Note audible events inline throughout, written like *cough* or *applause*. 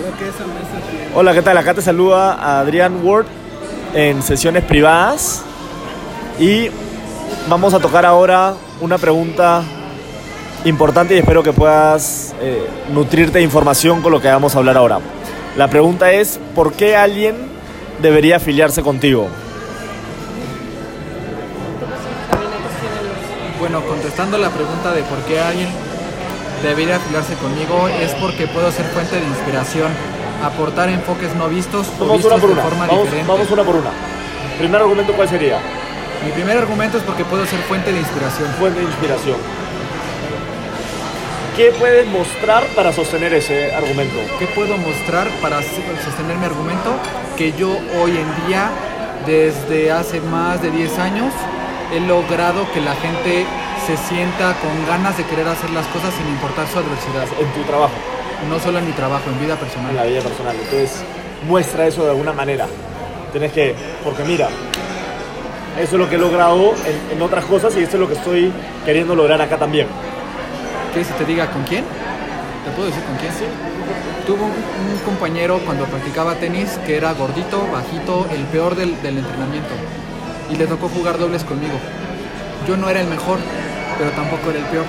Creo que esa mesa tiene... Hola, ¿qué tal? Acá te saluda Adrián Ward en sesiones privadas y vamos a tocar ahora una pregunta importante y espero que puedas eh, nutrirte de información con lo que vamos a hablar ahora. La pregunta es, ¿por qué alguien debería afiliarse contigo? Bueno, contestando la pregunta de por qué alguien debería afiliarse conmigo es porque puedo ser fuente de inspiración, aportar enfoques no vistos o vistos una por de forma Vamos, diferente. vamos una por una. Primer argumento, ¿cuál sería? Mi primer argumento es porque puedo ser fuente de inspiración. Fuente de inspiración. ¿Qué puedes mostrar para sostener ese argumento? ¿Qué puedo mostrar para sostener mi argumento? Que yo hoy en día, desde hace más de 10 años, he logrado que la gente se sienta con ganas de querer hacer las cosas sin importar su adversidad. En tu trabajo, No solo en mi trabajo, en vida en la personal. vida personal. Entonces, muestra eso de alguna manera. Tienes que, porque mira, eso es lo que he logrado en, en otras cosas y esto es lo que estoy queriendo lograr acá también. ¿Quieres que te diga con quién? ¿Te puedo decir con quién? Sí. Tuvo un, un compañero cuando practicaba tenis que era gordito, bajito, el peor del, del entrenamiento. Y le tocó jugar dobles conmigo. Yo no era el mejor, pero tampoco era el peor.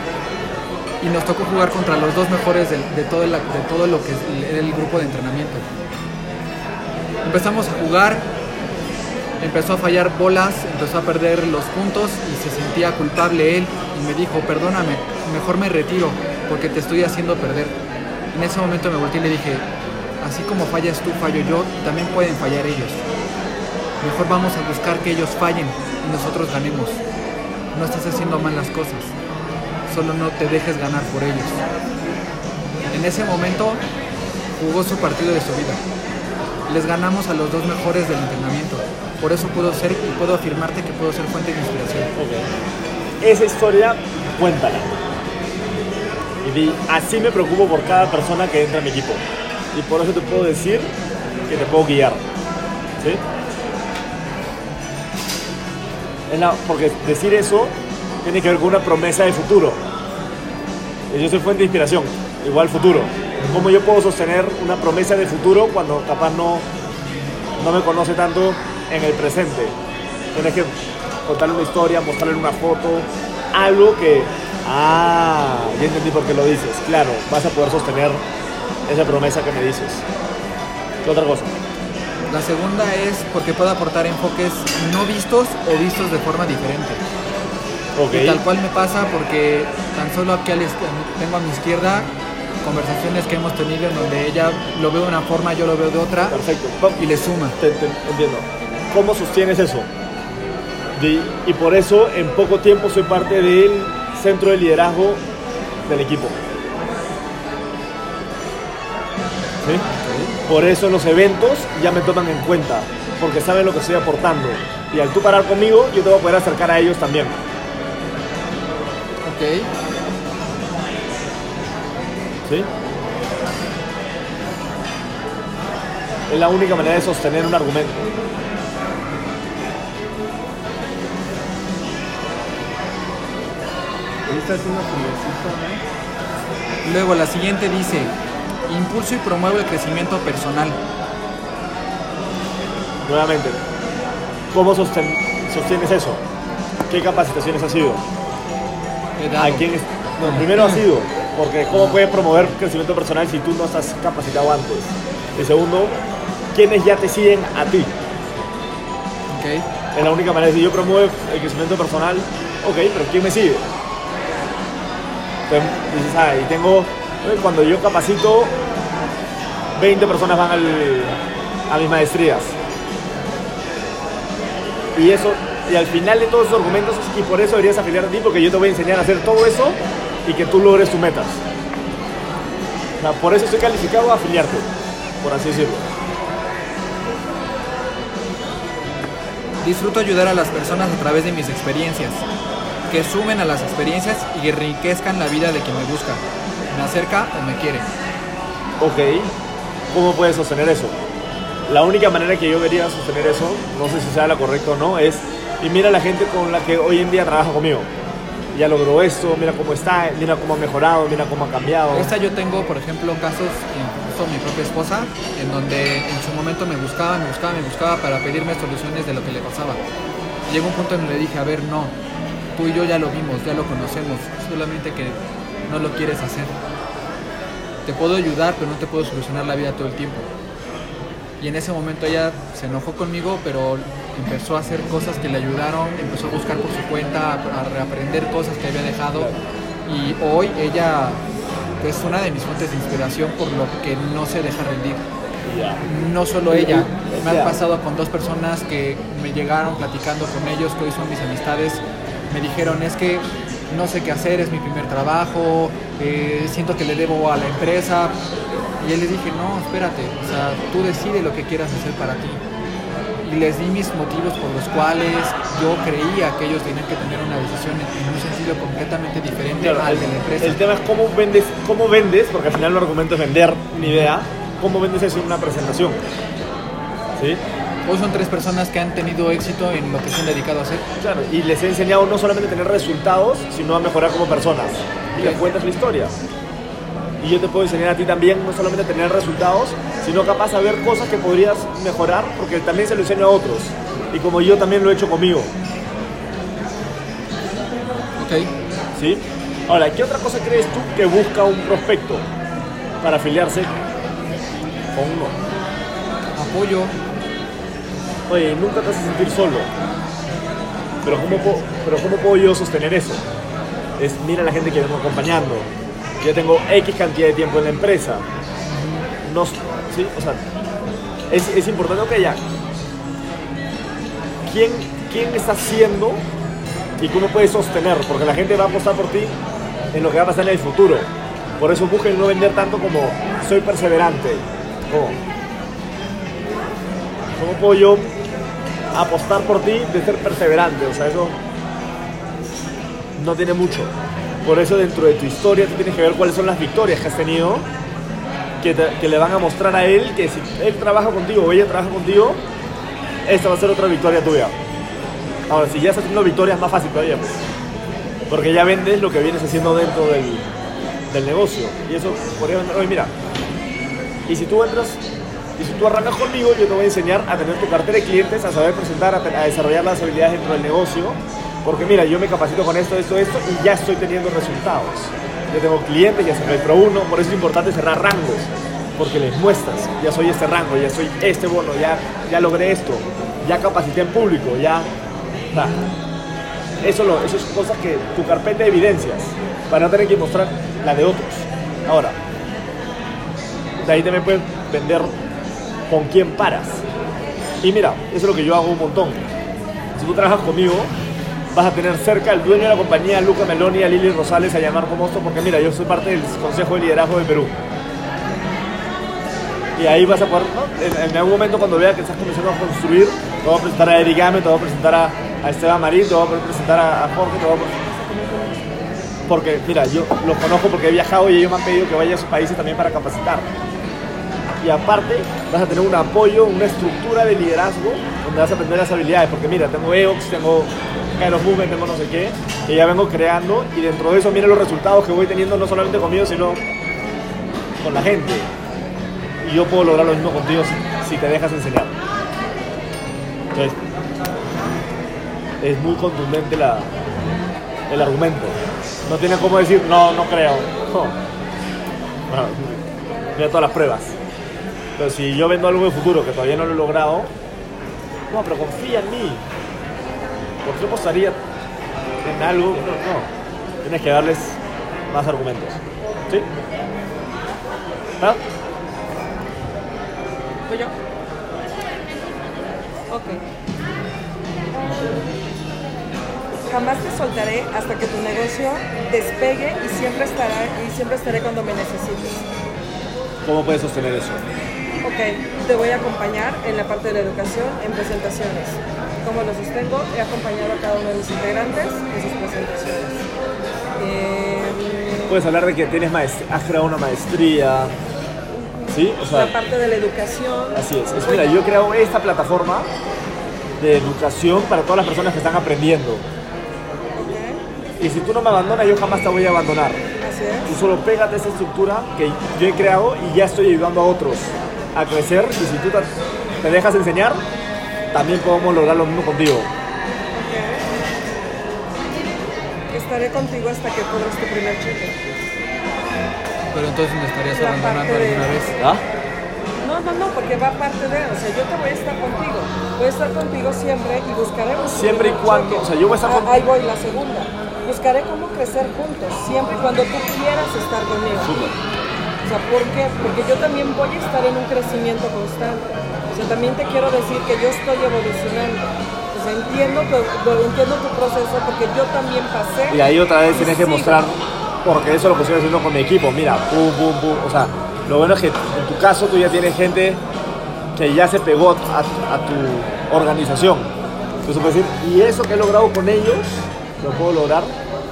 Y nos tocó jugar contra los dos mejores de, todo, todo lo que era el grupo de entrenamiento. Empezamos a jugar, empezó a fallar bolas, empezó a perder los puntos y se sentía culpable él y me dijo, perdóname, mejor me retiro porque te estoy haciendo perder. En ese momento me volteé y le dije, así como fallas tú, fallo yo, también pueden fallar ellos. Mejor vamos a buscar que ellos fallen y nosotros ganemos. No estás haciendo mal las cosas, solo no te dejes ganar por ellos. En ese momento jugó su partido de su vida les ganamos a los dos mejores del entrenamiento. Por eso puedo ser y puedo afirmarte que puedo ser fuente de inspiración. Esa historia, cuéntala. Y así me preocupo por cada persona que entra a mi equipo. Y por eso te puedo decir que te puedo guiar. ¿Sí? Porque decir eso tiene que ver con una promesa de futuro. Yo soy fuente de inspiración, igual futuro. ¿Cómo yo puedo sostener una promesa de futuro cuando capaz no, no me conoce tanto en el presente? Tienes que contarle una historia, mostrarle una foto, algo que, ah, ya entendí por qué lo dices. Claro, vas a poder sostener esa promesa que me dices. ¿Qué otra cosa? La segunda es porque puedo aportar enfoques no vistos o vistos de forma diferente. Ok. Y tal cual me pasa porque tan solo aquí al est- tengo a mi izquierda conversaciones que hemos tenido en donde ella lo ve de una forma, yo lo veo de otra Perfecto. Y le suma. Te, te entiendo. ¿Cómo sostienes eso? Y por eso en poco tiempo soy parte del centro de liderazgo del equipo. ¿Sí? Por eso en los eventos ya me toman en cuenta, porque saben lo que estoy aportando. Y al tú parar conmigo, yo te voy a poder acercar a ellos también. Ok. ¿Sí? Es la única manera de sostener un argumento. Luego la siguiente dice, impulso y promuevo el crecimiento personal. Nuevamente, ¿cómo sostienes eso? ¿Qué capacitaciones has sido? ¿A quién es- no, primero has sido, porque ¿cómo puedes promover crecimiento personal si tú no estás capacitado antes? Y segundo, ¿quiénes ya te siguen a ti? Ok. Es la única manera de decir, yo promuevo el crecimiento personal, ok, pero ¿quién me sigue? Entonces, dices, ah, y tengo, cuando yo capacito, 20 personas van al- a mis maestrías. Y eso, y al final de todos esos argumentos, y por eso deberías afiliar a ti, porque yo te voy a enseñar a hacer todo eso y que tú logres tus metas. O sea, por eso estoy calificado a afiliarte, por así decirlo. Disfruto ayudar a las personas a través de mis experiencias, que sumen a las experiencias y enriquezcan la vida de quien me busca, me acerca o me quiere. Ok, ¿cómo puedes sostener eso? La única manera que yo vería sostener eso, no sé si sea la correcta o no, es y mira la gente con la que hoy en día trabaja conmigo. Ya logró esto, mira cómo está, mira cómo ha mejorado, mira cómo ha cambiado. Esta yo tengo, por ejemplo, casos, esto mi propia esposa, en donde en su momento me buscaba, me buscaba, me buscaba para pedirme soluciones de lo que le pasaba. Llegó un punto en que le dije, a ver, no, tú y yo ya lo vimos, ya lo conocemos, solamente que no lo quieres hacer. Te puedo ayudar, pero no te puedo solucionar la vida todo el tiempo. Y en ese momento ella se enojó conmigo, pero empezó a hacer cosas que le ayudaron, empezó a buscar por su cuenta, a reaprender cosas que había dejado. Y hoy ella es una de mis fuentes de inspiración por lo que no se deja rendir. No solo ella, me Ya. ha pasado con dos personas que me llegaron platicando con ellos, que hoy son mis amistades, me dijeron es que no sé qué hacer, es mi primer trabajo, eh, siento que le debo a la empresa. Y él les dije, no, espérate, o sea, tú decides lo que quieras hacer para ti. Y les di mis motivos por los cuales yo creía que ellos tenían que tener una decisión en un sentido completamente diferente Claro, al de la empresa. el tema es cómo vendes, cómo vendes, porque al final el argumento es vender una idea, cómo vendes eso en una presentación. ¿Sí? Hoy son tres personas que han tenido éxito en lo que se han dedicado a hacer. Claro, y les he enseñado no solamente a tener resultados, sino a mejorar como personas. Y les cuentas la historia. Y yo te puedo enseñar a ti también, no solamente a tener resultados, sino capaz a ver cosas que podrías mejorar, porque también se lo enseño a otros. Y como yo también lo he hecho conmigo. Ok. ¿Sí? Ahora, ¿qué otra cosa crees tú que busca un prospecto para afiliarse con uno? Apoyo. Oye, nunca te hace sentir solo. Pero ¿cómo, puedo, pero ¿cómo puedo yo sostener eso? Es, mira la gente que vengo acompañando. Yo tengo X cantidad de tiempo en la empresa. No, ¿sí? O sea, es, es importante que ya. ¿Quién, ¿Quién está haciendo y cómo puedes sostener? Porque la gente va a apostar por ti en lo que va a pasar en el futuro. Por eso busquen no vender tanto como soy perseverante. ¿Cómo? ¿Cómo puedo yo apostar por ti de ser perseverante? O sea, eso no tiene mucho. Por eso dentro de tu historia tú tienes que ver cuáles son las victorias que has tenido que, que le van a mostrar a él que si él trabaja contigo o ella trabaja contigo, esta va a ser otra victoria tuya. Ahora, si ya estás haciendo victorias, más fácil todavía. pues. Porque ya vendes lo que vienes haciendo dentro del, del negocio. Y eso podría vender, oye, mira, y si tú entras, y si tú arrancas conmigo, yo te voy a enseñar a tener tu cartera de clientes, a saber presentar, a, desarrollar las habilidades dentro del negocio. Porque mira, yo me capacito con esto, esto, esto, y ya estoy teniendo resultados. Yo tengo clientes, ya cerré el Pro 1, por eso es importante cerrar rangos. Porque les muestras, ya soy este rango, ya soy este bono, ya, ya logré esto, ya capacité en público, ya... eso, lo, eso es cosas que tu carpeta de evidencias, para no tener que mostrar la de otros. Ahora, de ahí también puedes vender con quién paras. Y mira, eso es lo que yo hago un montón. Si tú trabajas conmigo, vas a tener cerca al dueño de la compañía, a Luca Meloni, a Lili Rosales, a llamar como esto, porque mira, yo soy parte del Consejo de Liderazgo de Perú. Y ahí vas a poder, en, algún momento cuando vea que estás comenzando a construir, te voy a presentar a Eric Game, te voy a presentar a, Esteban Marín, te voy a presentar a, Jorge, te voy a porque mira, yo los conozco porque he viajado y ellos me han pedido que vaya a sus países también para capacitar. Y aparte, vas a tener un apoyo, una estructura de liderazgo donde vas a aprender las habilidades. Porque mira, tengo EOX, tengo Kairos Movement, tengo no sé qué, que ya vengo creando. Y dentro de eso, mira los resultados que voy teniendo no solamente conmigo, sino con la gente. Y yo puedo lograr lo mismo contigo si, te dejas enseñar. Entonces, es muy contundente la, el argumento. No tiene como decir, no, no creo. *laughs* Mira todas las pruebas. Pero si yo vendo algo de futuro que todavía no lo he logrado, no, pero confía en mí. ¿Por qué apostaría en algo? No, no. Tienes que darles más argumentos. ¿Sí? ¿Ah? ¿Voy yo? Ok. Jamás te soltaré hasta que tu negocio despegue y siempre estará y siempre estaré cuando me necesites. ¿Cómo puedes sostener eso? Ok, te voy a acompañar en la parte de la educación, en presentaciones. ¿Cómo lo sostengo? He acompañado a cada uno de mis integrantes en sus presentaciones. Em, Puedes hablar de que tienes has creado una maestría. ¿Sí? O sea, la parte de la educación. Así es. Es, mira, yo he creado esta plataforma de educación para todas las personas que están aprendiendo. Ok, Y si tú no me abandonas, yo jamás te voy a abandonar. Así es. Tú solo pégate a esta estructura que yo he creado y ya estoy ayudando a otros a crecer. Y si tú te, dejas enseñar, también podemos lograr lo mismo contigo. Estaré contigo hasta que cobres tu primer cheque. Pero entonces me estarías La abandonando de- alguna vez. ¿Ah? No, no, no, porque va parte de, o sea, yo te voy a estar contigo. Voy a estar contigo siempre y buscaremos. Siempre y cuando, o sea, yo voy a estar Ah, con- Ahí voy, la segunda. Buscaré cómo crecer juntos, siempre y cuando tú quieras estar conmigo. O sea, ¿por qué? Porque yo también voy a estar en un crecimiento constante. O sea, también te quiero decir que yo estoy evolucionando. O sea, entiendo tu, entiendo tu proceso porque yo también pasé. Y ahí otra vez tienes que mostrar, porque eso es lo que estoy haciendo con mi equipo. Mira, pum, pum, pum. O sea, lo bueno es que en tu caso tú ya tienes gente que ya se pegó a, a tu organización. Entonces puedes decir, y eso que he logrado con ellos, lo puedo lograr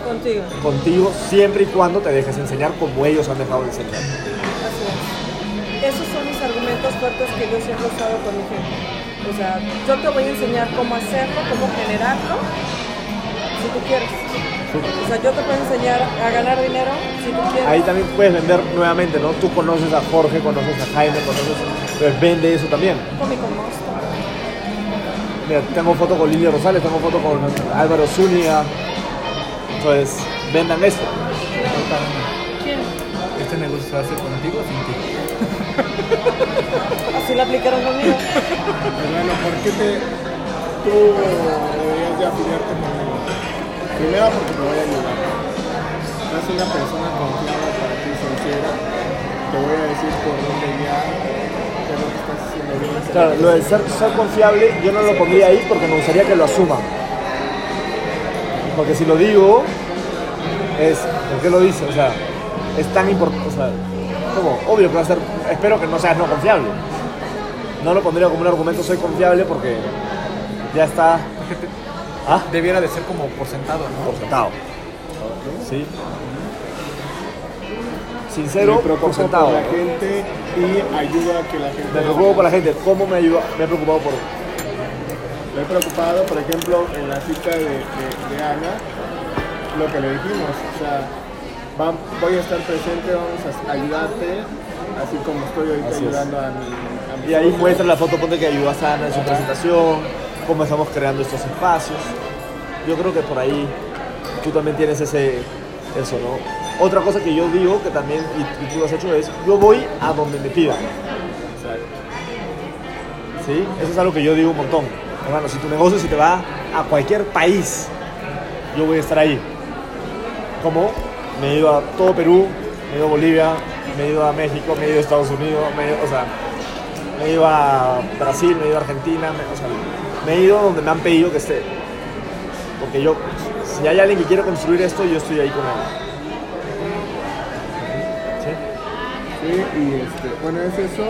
Contigo. contigo siempre y cuando te dejes enseñar como ellos han dejado de enseñar. Así es. Esos son mis argumentos fuertes que yo siempre he usado con mi gente. O sea, yo te voy a enseñar cómo hacerlo, cómo generarlo, si tú quieres. O sea, yo te puedo enseñar a ganar dinero si tú quieres. Ahí también puedes vender nuevamente, ¿no? Tú conoces a Jorge, conoces a Jaime, conoces, pues vende eso también. Con mi. Mira, tengo foto con Lilia Rosales, tengo foto con Álvaro Zúñiga. Entonces, vendan esto. ¿Quién? ¿Este negocio se hace contigo o sin ti? *laughs* Así lo aplicaron conmigo. Hermano, ¿por qué te, tú deberías de afiliarte conmigo? Primero porque te voy a ayudar. Eres una persona confiable para ti, sincera. Te voy a decir por dónde guiar, qué es lo que estás haciendo bien. Claro, lo de ser, ser confiable, yo no lo pondría ahí porque me gustaría que lo asuman. Porque si lo digo, es, ¿por qué lo dice? O sea, es tan importante, o sea, como, obvio que va a ser, espero que no seas no confiable. No lo pondría como un argumento, soy confiable porque ya está, ¿ah? Debiera de ser como por sentado, ¿no? Por sentado. ¿Sí? Me Sincero, preocupo por sentado. por la gente y ayuda a que la gente... Me preocupo por la gente. ¿Cómo me ayuda? Me he preocupado por Me he preocupado, por ejemplo, en la cita de, de, de Ana, lo que le dijimos, o sea, va- voy a estar presente, vamos a ayudarte, así como estoy ahorita Así es. ayudando a mi, a mi Y ahí muestra la foto, ponte que ayudó a Sana en su presentación, cómo estamos creando estos espacios. Yo creo que por ahí tú también tienes ese, eso, ¿no? Otra cosa que yo digo, que también, y, y tú lo has hecho, es yo voy a donde me pidan. ¿Sí? Eso es algo que yo digo un montón. Hermano, si tu negocio se te va a cualquier país, yo voy a estar ahí. Como me he ido a todo Perú, me he ido a Bolivia, me he ido a México, me he ido a Estados Unidos, me he ido, o sea, me he ido a Brasil, me he ido a Argentina, me, o sea, me he ido donde me han pedido que esté. Porque yo, si hay alguien que quiere construir esto, yo estoy ahí con él. ¿Sí? Sí, y este, bueno, es eso.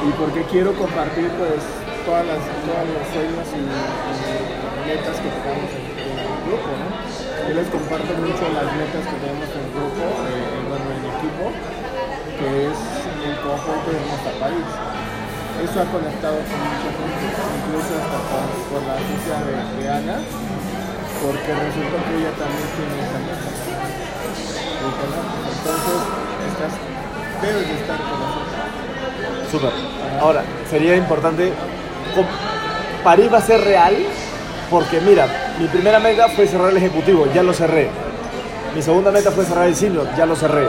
Y porque quiero compartir pues todas las, todos los sueños y, metas que tenemos en, el grupo, ¿no? Yo les comparto mucho las metas que tenemos en el grupo, eh, bueno, en el equipo, que es el conjunto de nuestro país. Eso ha conectado con mucha gente, incluso hasta con, la agencia de, de Ana, porque resulta que ella también tiene esa meta. Entonces, estás, debes de estar con nosotros. Súper. Ahora, sería importante. París va a ser real porque, mira, mi primera meta fue cerrar el ejecutivo, ya lo cerré. Mi segunda meta fue cerrar el senior, ya lo cerré.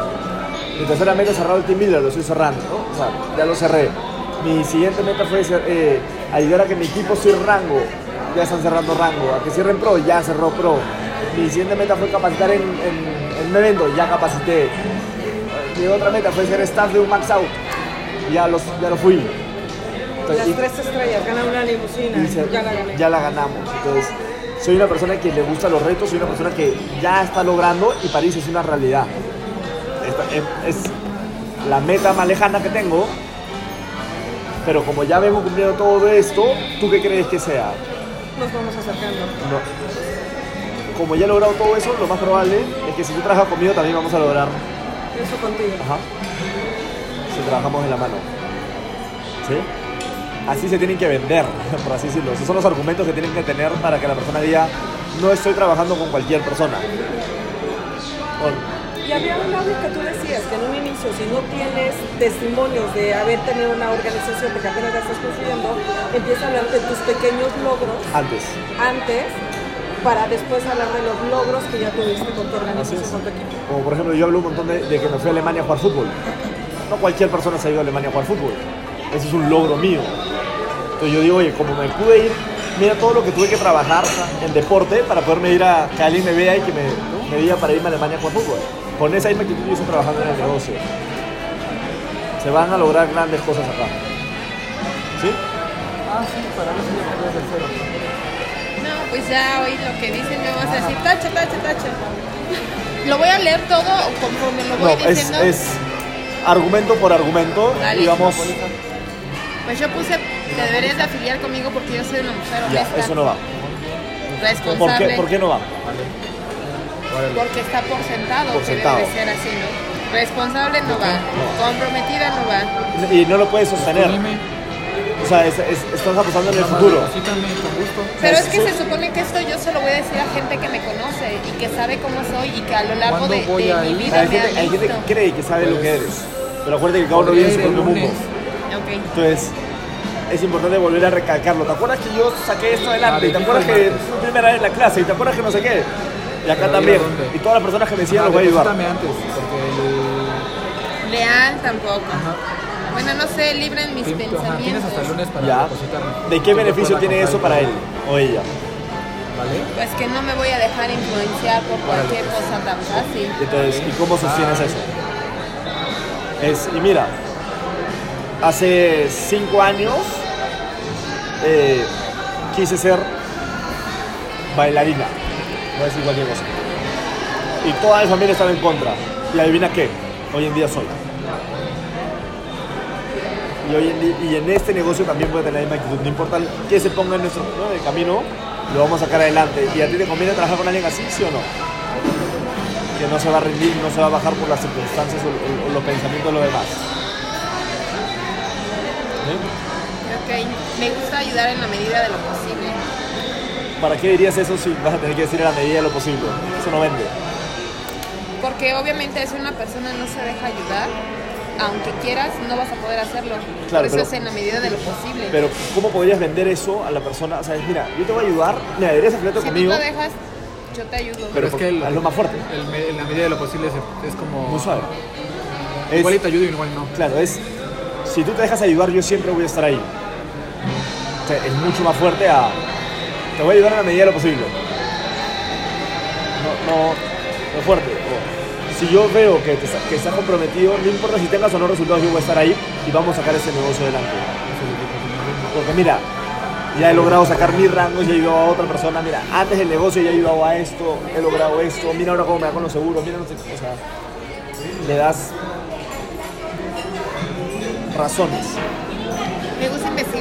Mi tercera meta cerrar el team leader, lo estoy cerrando, ¿no? O sea, ya lo cerré. Mi siguiente meta fue eh, ayudar a que mi equipo cierre rango, ya están cerrando rango. A que cierren pro, ya cerró pro. Mi siguiente meta fue capacitar en, en- evento, ya capacité. Mi otra meta fue ser staff de un max out, ya, los, ya lo fui. Entonces, Las tres estrellas, ganar una limusina, se- ya la gané. ya la ganamos. Entonces, soy una persona que le gusta los retos, soy una persona que ya está logrando y París es una realidad. Esta- es, es la meta más lejana que tengo, pero como ya vengo cumpliendo todo esto, ¿tú qué crees que sea? Nos vamos acercando. No. Como ya he logrado todo eso, lo más probable es que si tú trabajas conmigo también vamos a lograr. Eso contigo. Ajá. Si trabajamos de la mano. ¿Sí? Así se tienen que vender, *laughs* por así decirlo. Esos son los argumentos que tienen que tener para que la persona diga, no estoy trabajando con cualquier persona. Y había un audio que tú decías que en un inicio, si no tienes testimonios de haber tenido una organización que apenas la estás construyendo, empieza a hablar de tus pequeños logros antes. antes para después hablar de los logros que ya tuviste con tu organización, con tu equipo. Como por ejemplo, yo hablo un montón de, de que me fui a Alemania a jugar fútbol. No cualquier persona se ha ido a Alemania a jugar fútbol. Ese es un logro mío. Entonces yo digo, oye, como me pude ir, mira todo lo que tuve que trabajar en deporte para poderme ir a que alguien me vea y que me, me diga para irme a Alemania a jugar fútbol. Con esa misma actitud yo estoy trabajando en el negocio. Se van a lograr grandes cosas acá. ¿Sí? Ah, sí, para ya podría ser cero. No, pues ya hoy lo que dicen me vas a decir, tacha, tacha, tacha. ¿Lo voy a leer todo o conforme lo No, voy es, diciendo? es argumento por argumento, Dale. digamos, Pues yo puse que deberías de afiliar conmigo porque yo soy una mujer ya, honesta, eso no va. responsable, ¿Por qué, ¿Por qué no va? porque está por sentado Por que sentado. debe ser así, ¿no? Responsable no va, comprometida no va. Y no lo puedes sostener. O sea, es- es- estás apostando en el futuro. deposítame con gusto. Pero es que se supone que esto yo se lo voy a decir a gente que me conoce y que sabe cómo soy y que a lo largo ¿Cuándo de, voy de a mi vida Hay me ha gente, hay gente que cree que sabe lo Pues, que eres. Pero acuérdate que cada uno vive en su propio mundo. lunes. Ok. Entonces, es importante volver a recalcarlo. ¿Te acuerdas que yo saqué esto adelante? Ah, ¿Y te acuerdas que fui primera vez en la clase? ¿Y te acuerdas que no sé qué? Y acá Pero también. Y todas las personas que me decían Ah, los voy a ayudar. antes, porque. Leal tampoco. Ajá. Bueno, no sé, libren mis Ajá, tienes pensamientos. hasta el lunes para Ya. depositarme. ¿De qué beneficio tiene eso para él o ella? ¿Vale? Pues que no me voy a dejar influenciar por cualquier cosa tan fácil. Entonces, ¿y cómo sostienes eso? Es, y mira, hace cinco años eh, quise ser bailarina, a decir cualquier cosa. Y toda mi familia estaba en contra. Y adivina qué, hoy en día soy. Y, hoy en, y en este negocio también a tener la misma actitud. No importa qué se ponga en nuestro ¿no? el camino, lo vamos a sacar adelante. ¿Y a ti te conviene trabajar con alguien así, sí o no? que no se va a rendir, no se va a bajar por las circunstancias o, los pensamientos de los demás. Me gusta ayudar en la medida de lo posible. ¿Para qué dirías eso si vas a tener que decir en la medida de lo posible? Eso no vende. Porque obviamente si una persona no se deja ayudar, aunque quieras, no vas a poder hacerlo. Claro, Por eso pero- es en la medida de lo posible. Pero ¿cómo podrías vender eso a la persona? O sea, es, mira, yo te voy a ayudar, me deberías afiliarte si tú conmigo, lo dejas, yo te ayudo. pero es que el- hazlo más fuerte, el en la medida de lo posible es, es como... muy suave. Es- Igual y te ayudo y igual no. Claro, es, si tú te dejas ayudar, yo siempre voy a estar ahí. Es mucho más fuerte a, te voy a ayudar en la medida de lo posible. No, no, no fuerte. O, si yo veo que, te, que estás comprometido, no importa si tengas o no resultados, yo voy a estar ahí y vamos a sacar ese negocio adelante. Porque mira, ya he logrado sacar mis rangos, ya he ayudado a otra persona, mira, antes del negocio ya he ayudado a esto, he logrado esto, mira ahora cómo me da con los seguros, mira, no sé, o sea, le das razones.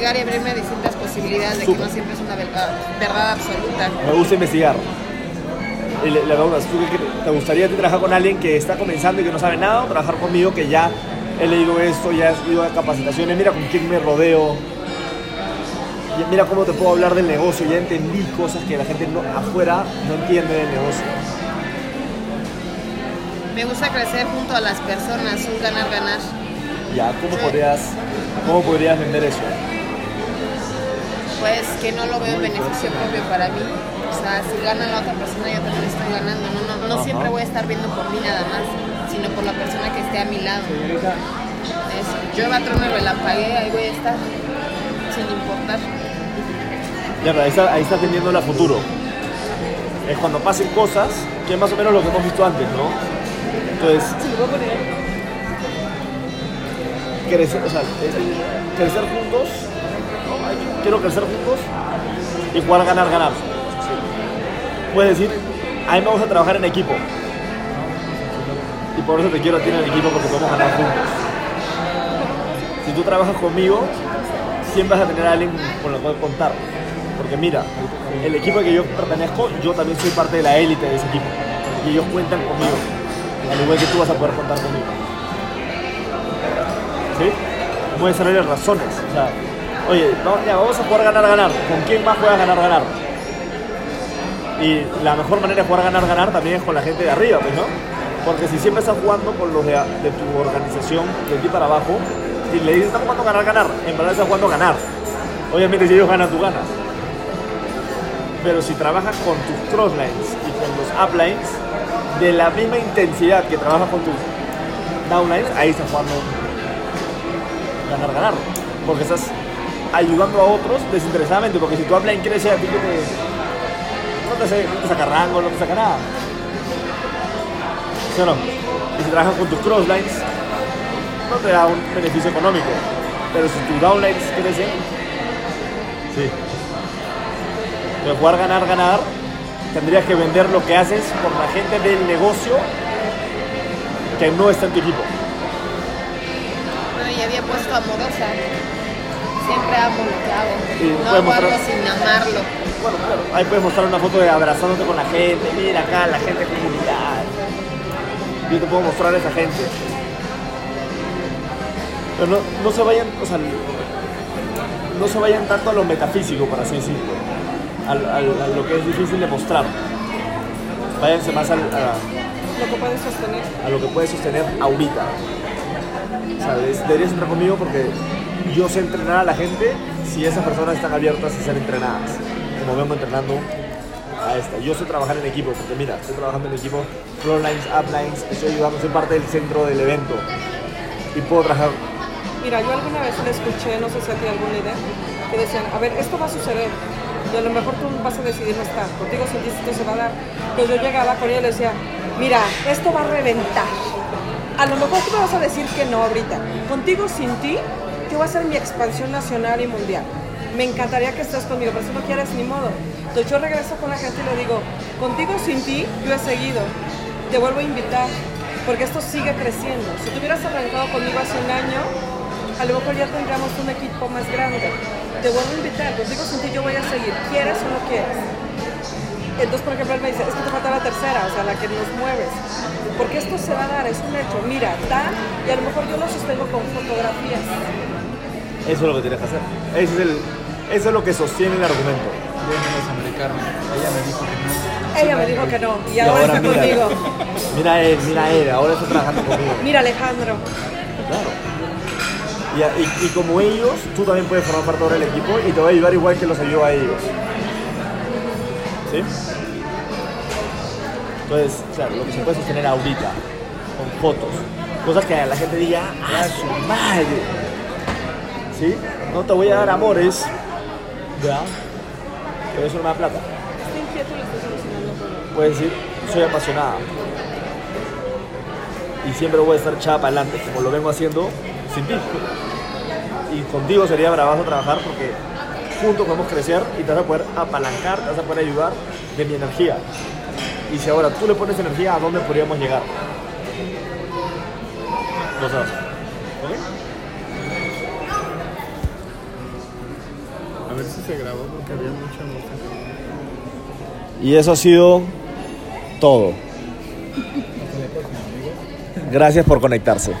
Investigar y abrirme a distintas posibilidades de Súper. que no siempre es una verdad, verdad absoluta. Me gusta investigar. Y le, le preguntas, ¿tú qué? ¿te gustaría a ti trabajar con alguien que está comenzando y que no sabe nada? ¿O trabajar conmigo que ya he leído esto, ya he ido a capacitaciones, mira con quién me rodeo? Y mira cómo te puedo hablar del negocio, ya entendí cosas que la gente no- afuera no entiende del negocio. Me gusta crecer junto a las personas, un ganar-ganar. Ya, ¿cómo podrías, cómo podrías vender eso? Pues que no lo veo en beneficio propio para mí. O sea, si gana la otra persona, yo también estoy ganando. No, no, no Ajá. siempre voy a estar viendo por mí nada más, sino por la persona que esté a mi lado. Eso. Yo patrón el relampagué, ahí voy a estar, sin importar. Ya, pero ahí, está, ahí estás vendiendo la futuro. Es cuando pasen cosas, que es más o menos lo que hemos visto antes, ¿no? Entonces, crecer, o sea, eh, crecer juntos, ¿no? Hay que- quiero crecer juntos y jugar ganar, ganar. Puedes decir, a mí me gusta trabajar en equipo. Y por eso te quiero a ti en el equipo porque podemos ganar juntos. Si tú trabajas conmigo, siempre vas a tener a alguien con el cual contar. Porque mira, el equipo al que yo pertenezco, yo también soy parte de la élite de ese equipo. Y ellos cuentan conmigo. Al igual que tú vas a poder contar conmigo. ¿Sí? Puedes darle razones. O sea, oye, vamos a jugar ganar, ganar. ¿Con quién más juegas ganar, ganar? Y la mejor manera de jugar ganar-ganar también es con la gente de arriba, pues, ¿no? Porque si siempre estás jugando con los de, tu organización, de ti para abajo, y le dices, estás jugando ganar-ganar, en verdad estás jugando ganar. Obviamente si ellos ganan, tú ganas. Pero si trabajas con tus crosslines y con los uplines, de la misma intensidad que trabajas con tus downlines, ahí estás jugando ganar-ganar. Porque estás ayudando a otros desinteresadamente. Porque si tu upline crece a ti te, no te, te saca rango, no te saca nada. ¿Sí no? Y si trabajas con tus crosslines, no te da un beneficio económico. Pero si tus downlines crecen, sí. Pero jugar ganar, ganar, tendrías que vender lo que haces por la gente del negocio que no está en tu equipo. Bueno, y había puesto amorosa. Siempre amo lo que hago. Sí, no hago mostrar- algo sin amarlo. Bueno, claro. Ahí puedes mostrar una foto de abrazándote con la gente. Mira acá, la gente comunidad. Yo te puedo mostrar a esa gente. Pero no, no se vayan, o sea, no se vayan tanto a lo metafísico, por así decirlo. Al- al- a lo que es difícil de mostrar. Váyanse más al- a, Lo que puedes sostener. a lo que puedes sostener ahorita. ¿Sabes? Deberías entrar conmigo porque yo sé entrenar a la gente si esas personas están abiertas a ser entrenadas. Como vengo entrenando a esta. Yo sé trabajar en equipo porque mira, estoy trabajando en equipo, frontlines, uplines, estoy ayudando, soy parte del centro del evento. Y puedo trabajar. Mira, yo alguna vez le escuché, no sé si a alguna idea, que decían, a ver, esto va a suceder. Y a lo mejor tú vas a decidir no estar. Contigo ti esto se va a dar. Entonces yo llegaba con ella y le decía, mira, esto va a reventar. A lo mejor tú me vas a decir que no ahorita. Contigo sin ti, yo voy a hacer mi expansión nacional y mundial. Me encantaría que estés conmigo, pero si no quieres, ni modo. Entonces yo regreso con la gente y le digo, contigo sin ti, yo he seguido. Te vuelvo a invitar, porque esto sigue creciendo. Si tú hubieras arrancado conmigo hace un año, a lo mejor ya tendríamos un equipo más grande. Te vuelvo a invitar, contigo sin ti yo voy a seguir, quieres o no quieres. Entonces, por ejemplo, él me dice, es que te falta la tercera, o sea, la que nos mueves. Porque esto se va a dar, es un hecho. Mira, da, y a lo mejor yo lo sostengo con fotografías. Eso es lo que tienes que hacer. Ese es el, eso es lo que sostiene el argumento. Ella me dijo que no. Ella me dijo que no, y ahora, está mira, conmigo. mira él, mira él, ahora está trabajando conmigo. Mira, Alejandro. Claro. Y- y como ellos, tú también puedes formar parte ahora del equipo y te va a ayudar igual que los ayudó a ellos. ¿Sí? Entonces, claro, lo que se puede sostener ahorita, con fotos, cosas que la gente diga, ¡ah, su madre! ¿Sí? No te voy a dar amores, ¿ya? Pero eso no me da plata. Este inquieto lo estoy solucionando con Puedes decir, soy apasionada. Y siempre voy a estar echada para adelante, como lo vengo haciendo sin ti. Y contigo sería bravazo trabajar porque juntos podemos crecer y te vas a poder apalancar, te vas a poder ayudar de mi energía. Y si ahora tú le pones energía, ¿a dónde podríamos llegar? Lo sabes. ¿Ok? A ver si se grabó porque había mucha música. Y eso ha sido todo. *laughs* Gracias por conectarse.